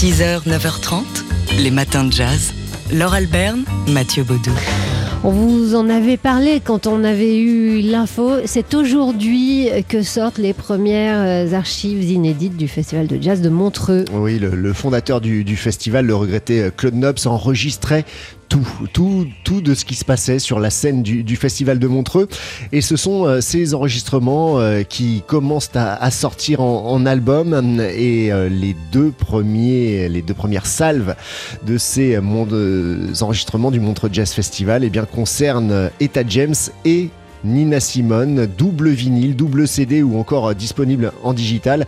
6h, 9h30, les matins de jazz. Laure Alberne, Mathieu Baudou. On vous en avait parlé quand on avait eu l'info. C'est aujourd'hui que sortent les premières archives inédites du Festival de jazz de Montreux. Oui, le, le fondateur du, du, festival, le regretté Claude Nobs, enregistrait tout, tout, tout de ce qui se passait sur la scène du, Festival de Montreux. Et ce sont euh, ces enregistrements euh, qui commencent à, à sortir en, en, album. Et euh, les deux premiers, les deux premières salves de ces enregistrements du Montreux Jazz Festival, eh bien, concernent Etta James et Nina Simone, double vinyle, double CD ou encore disponible en digital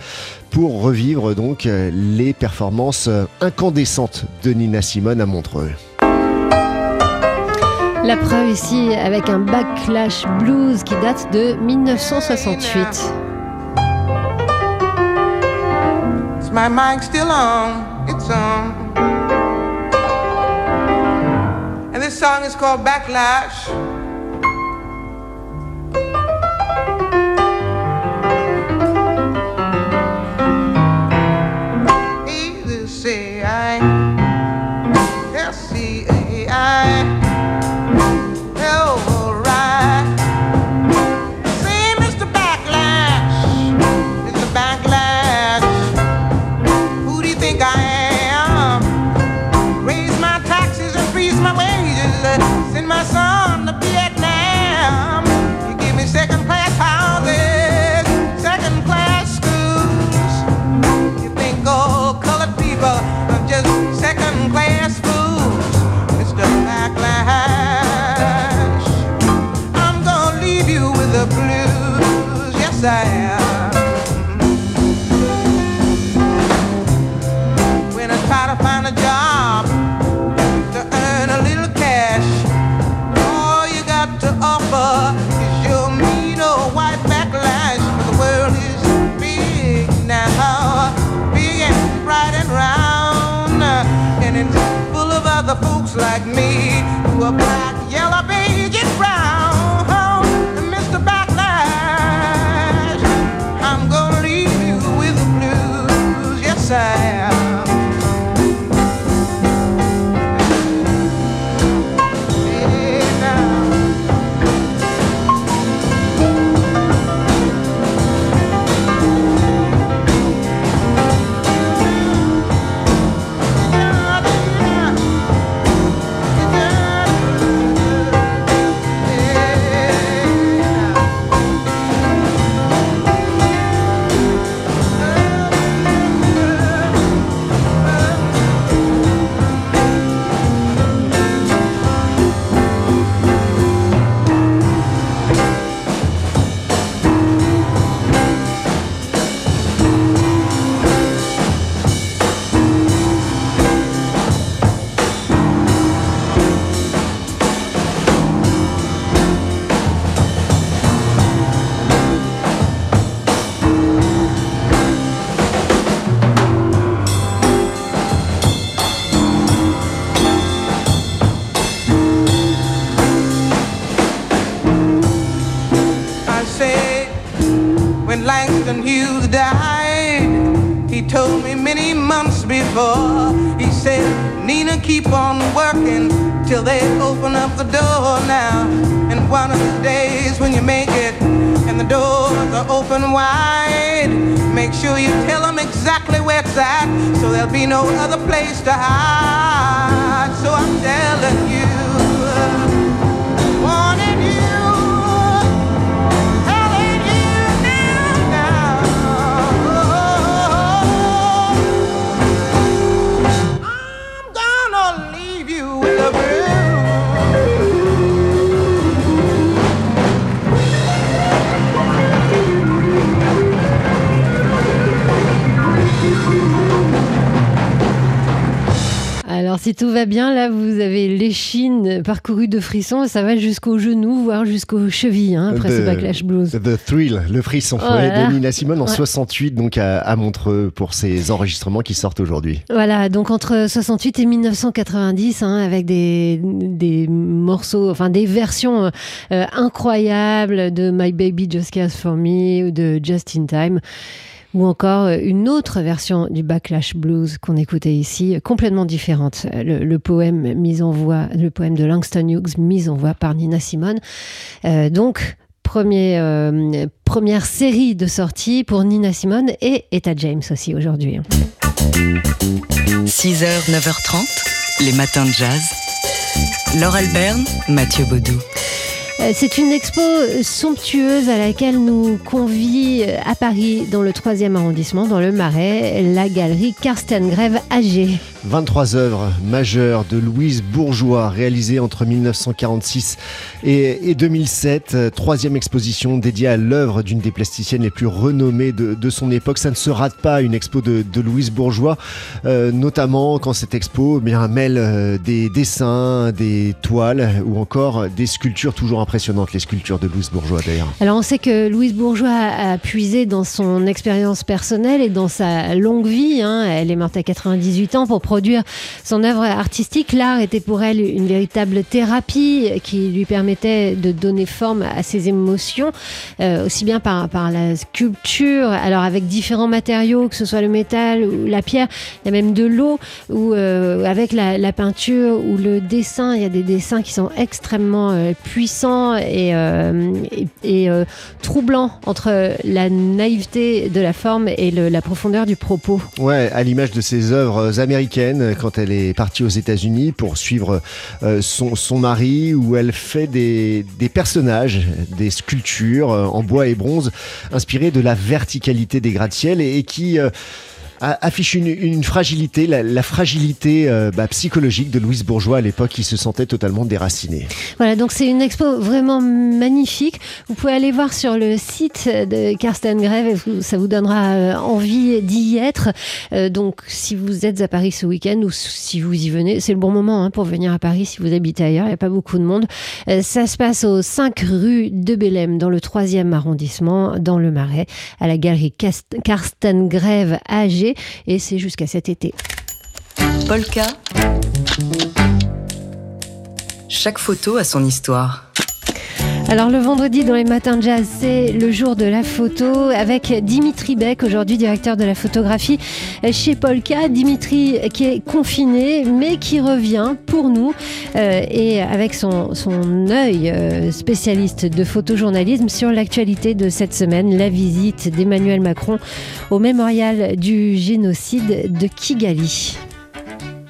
pour revivre donc les performances incandescentes de Nina Simone à Montreux. La preuve ici avec un backlash blues qui date de 1968. Is my mic still on? It's on. And this song is called Backlash. Like me Langston Hughes died. He told me many months before. He said, Nina, keep on working till they open up the door now. And one of the days when you make it and the doors are open wide, make sure you tell them exactly where it's at so there'll be no other place to hide. So I'm telling you. Tout va bien, là vous avez l'échine parcourue de frissons, ça va jusqu'aux genoux, voire jusqu'aux chevilles, hein, après the, ce backlash blues. The Thrill, le frisson, Oh ouais, de Nina Simone en Ouais. 68, donc à, à Montreux pour ses enregistrements qui sortent aujourd'hui. Voilà, donc entre 68 et 1990, hein, avec des, des morceaux, enfin des versions euh, incroyables de My Baby Just Cares For Me ou de Just In Time. Ou encore une autre version du Backlash Blues qu'on écoutait ici, complètement différente. Le, poème mis en voix, le poème de Langston Hughes mis en voix par Nina Simone. donc, premier, euh, première série de sorties pour Nina Simone et Etta James aussi aujourd'hui. 6h, 9h30, les matins de jazz. Laure Alberne, Mathieu Baudou. Euh, c'est une expo somptueuse à laquelle nous convie euh, à Paris, dans le 3e arrondissement, dans le Marais, la galerie Karsten Grève AG. 23 œuvres majeures de Louise Bourgeois réalisées entre 1946 et, 2007. Troisième exposition dédiée à l'œuvre d'une des plasticiennes les plus renommées de, son époque. Ça ne se rate pas une expo de, Louise Bourgeois, euh, notamment quand cette expo eh mêle des dessins, des toiles ou encore des sculptures toujours impressionnantes, les sculptures de Louise Bourgeois d'ailleurs. Alors on sait que Louise Bourgeois a, puisé dans son expérience personnelle et dans sa longue vie. Hein. Elle est morte à 98 ans pour produire son œuvre artistique. L'art était pour elle une véritable thérapie qui lui permettait de donner forme à ses émotions, euh, aussi bien par, la sculpture, alors avec différents matériaux, que ce soit le métal ou la pierre, il y a même de l'eau, ou euh, avec la, peinture ou le dessin, il y a des dessins qui sont extrêmement euh, puissants et, euh, euh, troublant entre la naïveté de la forme et la profondeur du propos. Ouais, à l'image de ses œuvres américaines, quand elle est partie aux États-Unis pour suivre euh, son, mari, où elle fait des, personnages, des sculptures en bois et bronze, inspirées de la verticalité des gratte-ciel et, qui affiche une, fragilité, la, fragilité euh, bah, psychologique de Louise Bourgeois à l'époque qui se sentait totalement déracinée. Voilà, donc c'est une expo vraiment magnifique. Vous pouvez aller voir sur le site de Karsten Grève, ça vous donnera euh, envie d'y être. Euh, donc si vous êtes à Paris ce week-end ou si vous y venez, c'est le bon moment hein, pour venir à Paris si vous habitez ailleurs, il n'y a pas beaucoup de monde. ça se passe aux 5 rue de Bellem, dans le 3e arrondissement, dans le Marais, à la galerie Karsten Grève AG et c'est jusqu'à cet été. Polka. Chaque photo a son histoire. Alors le vendredi dans les matins de jazz, c'est le jour de la photo avec Dimitri Beck, aujourd'hui directeur de la photographie chez Polka. Dimitri qui est confiné mais qui revient pour nous euh, et avec son, œil euh, spécialiste de photojournalisme sur l'actualité de cette semaine, la visite d'Emmanuel Macron au mémorial du génocide de Kigali.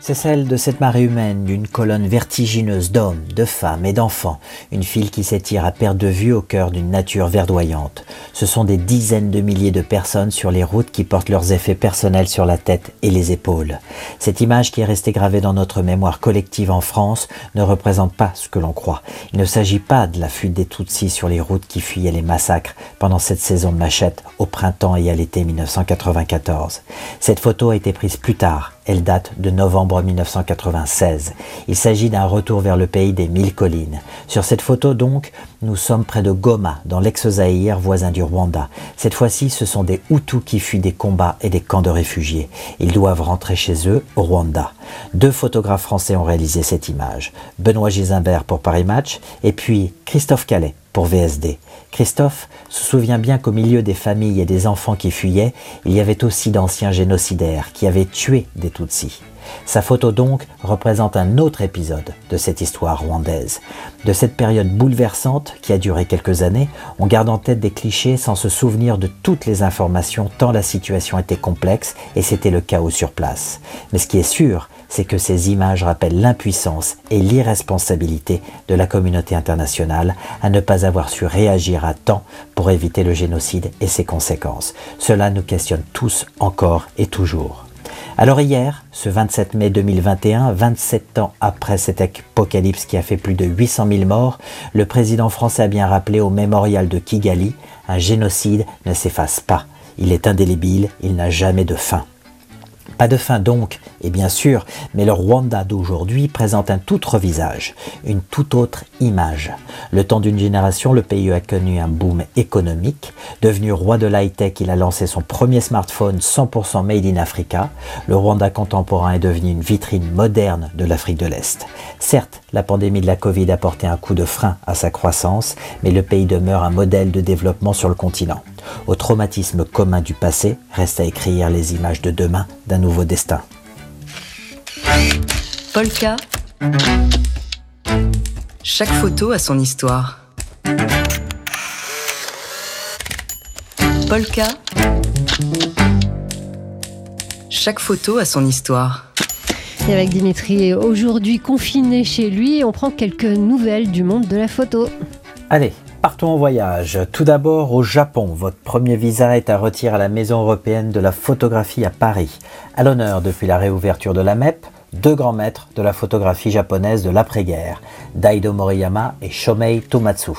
C'est celle de cette marée humaine, d'une colonne vertigineuse d'hommes, de femmes et d'enfants, une file qui s'étire à perte de vue au cœur d'une nature verdoyante. Ce sont des dizaines de milliers de personnes sur les routes qui portent leurs effets personnels sur la tête et les épaules. Cette image qui est restée gravée dans notre mémoire collective en France ne représente pas ce que l'on croit. Il ne s'agit pas de la fuite des Tutsis sur les routes qui fuyaient les massacres pendant cette saison de machette au printemps et à l'été 1994. Cette photo a été prise plus tard, elle date de novembre 1996. Il s'agit d'un retour vers le pays des mille collines. Sur cette photo donc, nous sommes près de Goma, dans l'ex-Zaïre, voisin du Rwanda. Cette fois-ci, ce sont des Hutus qui fuient des combats et des camps de réfugiés. Ils doivent rentrer chez eux, au Rwanda. Deux photographes français ont réalisé cette image. Benoît Gizimbert pour Paris Match et puis Christophe Calais pour VSD. Christophe se souvient bien qu'au milieu des familles et des enfants qui fuyaient, il y avait aussi d'anciens génocidaires qui avaient tué des Tutsis. Sa photo donc représente un autre épisode de cette histoire rwandaise. De cette période bouleversante qui a duré quelques années, on garde en tête des clichés sans se souvenir de toutes les informations tant la situation était complexe et c'était le chaos sur place. Mais ce qui est sûr, c'est que ces images rappellent l'impuissance et l'irresponsabilité de la communauté internationale à ne pas avoir su réagir à temps pour éviter le génocide et ses conséquences. Cela nous questionne tous encore et toujours. Alors hier, ce 27 mai 2021, 27 ans après cet apocalypse qui a fait plus de 800 000 morts, le président français a bien rappelé au mémorial de Kigali, un génocide ne s'efface pas. Il est indélébile, il n'a jamais de fin. Pas de fin donc, et bien sûr, mais le Rwanda d'aujourd'hui présente un tout autre visage, une toute autre image. Le temps d'une génération, le pays a connu un boom économique. Devenu roi de l'high-tech, il a lancé son premier smartphone 100% made in Africa. Le Rwanda contemporain est devenu une vitrine moderne de l'Afrique de l'Est. Certes, la pandémie de la Covid a porté un coup de frein à sa croissance, mais le pays demeure un modèle de développement sur le continent. Au traumatisme commun du passé, reste à écrire les images de demain d'un nouveau destin. Polka. Chaque photo a son histoire. Polka. Chaque photo a son histoire. Et avec Dimitri, aujourd'hui confiné chez lui, on prend quelques nouvelles du monde de la photo. Allez, partons en voyage. Tout d'abord au Japon. Votre premier visa est à retirer à la Maison européenne de la photographie à Paris. À l'honneur depuis la réouverture de la MEP, deux grands maîtres de la photographie japonaise de l'après-guerre, Daido Moriyama et Shomei Tomatsu.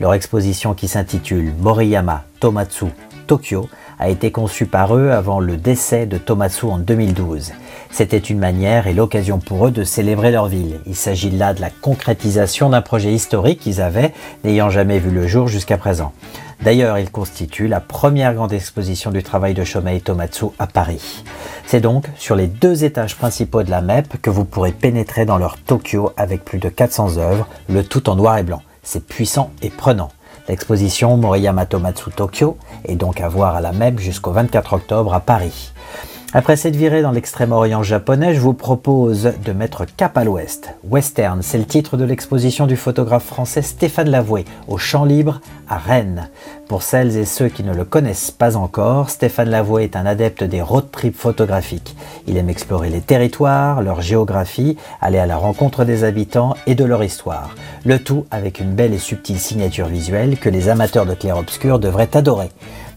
Leur exposition qui s'intitule Moriyama Tomatsu Tokyo a été conçue par eux avant le décès de Tomatsu en 2012. C'était une manière et l'occasion pour eux de célébrer leur ville. Il s'agit là de la concrétisation d'un projet historique qu'ils avaient, n'ayant jamais vu le jour jusqu'à présent. D'ailleurs, il constitue la première grande exposition du travail de Shomei Tomatsu à Paris. C'est donc sur les deux étages principaux de la MEP que vous pourrez pénétrer dans leur Tokyo avec plus de 400 œuvres, le tout en noir et blanc. C'est puissant et prenant. L'exposition Moriyama Tomatsu Tokyo est donc à voir à la MEP jusqu'au 24 octobre à Paris. Après cette virée dans l'extrême-orient japonais, je vous propose de mettre cap à l'ouest. Western, c'est le titre de l'exposition du photographe français Stéphane Lavoué au Champ Libre à Rennes. Pour celles et ceux qui ne le connaissent pas encore, Stéphane Lavoué est un adepte des road trips photographiques. Il aime explorer les territoires, leur géographie, aller à la rencontre des habitants et de leur histoire. Le tout avec une belle et subtile signature visuelle que les amateurs de clair-obscur devraient adorer.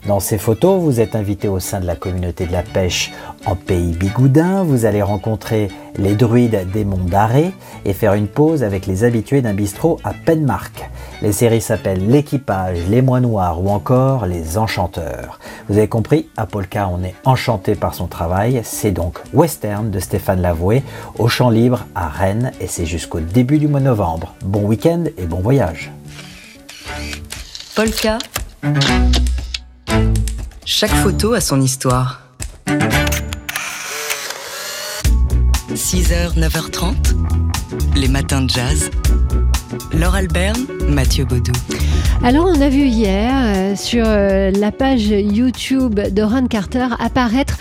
Dans ces photos, vous êtes invité au sein de la communauté de la pêche en pays bigoudin. Vous allez rencontrer les druides des monts d'Arrée et faire une pause avec les habitués d'un bistrot à Penmark. Les séries s'appellent L'équipage, Les mois noirs ou encore Les enchanteurs. Vous avez compris, à Polka, on est enchanté par son travail. C'est donc Western de Stéphane Lavoué au Champ Libre à Rennes et c'est jusqu'au début du mois de novembre. Bon week-end et bon voyage. Polka. Chaque photo a son histoire. 6h, 9h30, les matins de jazz. Laure Alberne, Mathieu Baudou. Alors, on a vu hier euh, sur euh, la page YouTube de Ron Carter apparaître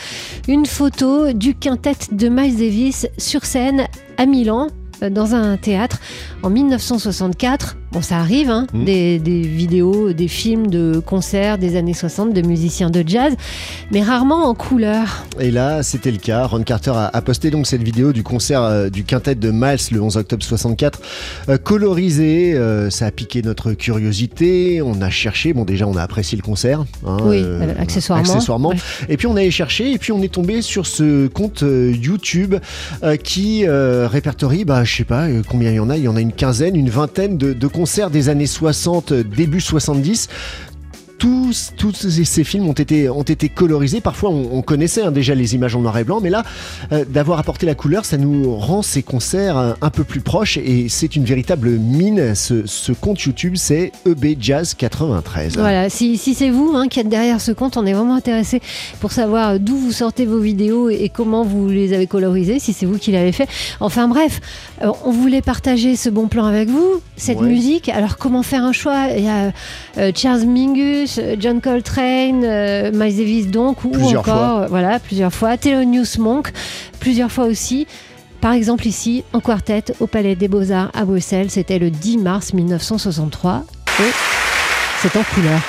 une photo du quintet de Miles Davis sur scène à Milan, euh, dans un théâtre, en 1964. Bon, ça arrive, hein, Mm. des, des vidéos, des films de concerts des années 60 de musiciens de jazz, mais rarement en couleur. Et là, c'était le cas. Ron Carter a, a posté donc cette vidéo du concert euh, du quintet de Miles le 11 octobre 64, euh, colorisé. euh, ça a piqué notre curiosité. On a cherché. Bon, déjà, on a apprécié le concert. hein, Oui, euh, euh, accessoirement. accessoirement. Ouais. Et puis on allait chercher, et puis on est tombé sur ce compte YouTube qui répertorie, bah, je sais pas combien il y en a, il y en a une quinzaine, une vingtaine de, de concerts des années 60, euh, début 70. Tous, tous ces, films ont été, ont été colorisés. Parfois, on, on connaissait hein, déjà les images en noir et blanc, mais là, euh, d'avoir apporté la couleur, ça nous rend ces concerts un, un peu plus proches et c'est une véritable mine. Ce, ce compte YouTube, c'est EB Jazz 93. Voilà, si, si c'est vous hein, qui êtes derrière ce compte, on est vraiment intéressé pour savoir d'où vous sortez vos vidéos et comment vous les avez colorisées, si c'est vous qui l'avez fait. Enfin bref, euh, on voulait partager ce bon plan avec vous, cette Ouais. musique. Alors comment faire un choix? Il y a euh, Charles Mingus, euh, John Coltrane, euh, Miles Davis donc, ou Plusieurs encore, euh, voilà, plusieurs fois, Thelonious Monk, plusieurs fois aussi. Par exemple ici, en quartet au Palais des Beaux-Arts à Bruxelles, c'était le 10 mars 1963 et c'est en couleur.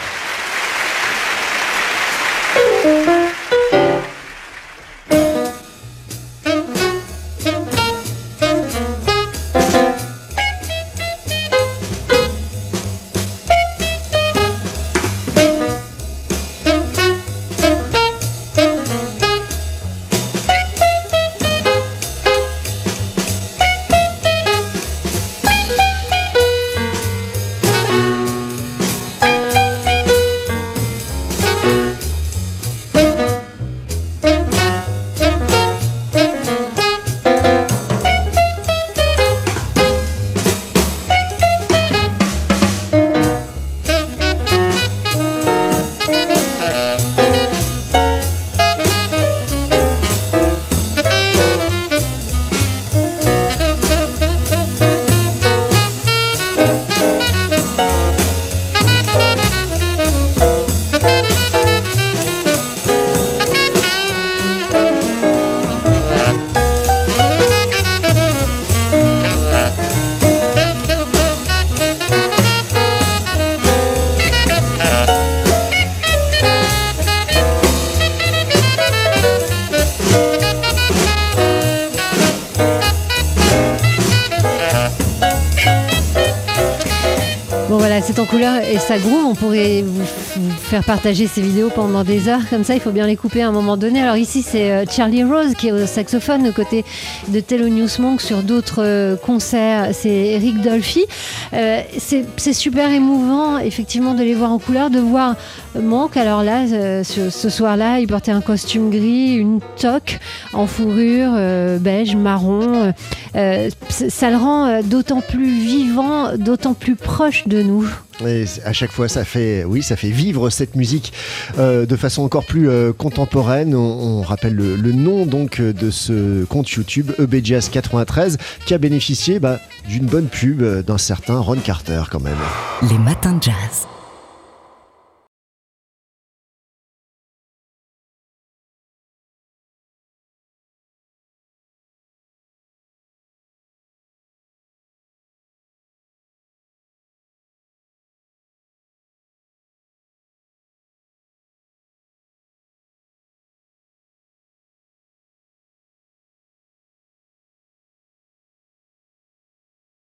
Ça groove. On pourrait vous, faire partager ces vidéos pendant des heures comme ça. Il faut bien les couper à un moment donné. Alors ici, c'est euh, Charlie Rose qui est au saxophone aux côtés de Thelonious Monk sur d'autres euh, concerts. C'est Eric Dolphy. Euh, c'est super émouvant, effectivement, de les voir en couleur, de voir Monk. Alors là, ce, soir-là, il portait un costume gris, une toque en fourrure beige, marron. Ça le rend d'autant plus vivant, d'autant plus proche de nous. Et à chaque fois, ça fait, oui, ça fait vivre cette musique euh, de façon encore plus euh, contemporaine. On, rappelle le, nom donc euh, de ce compte YouTube EB Jazz 93 qui a bénéficié bah, d'une bonne pub d'un certain Ron Carter quand même. Les matins de jazz.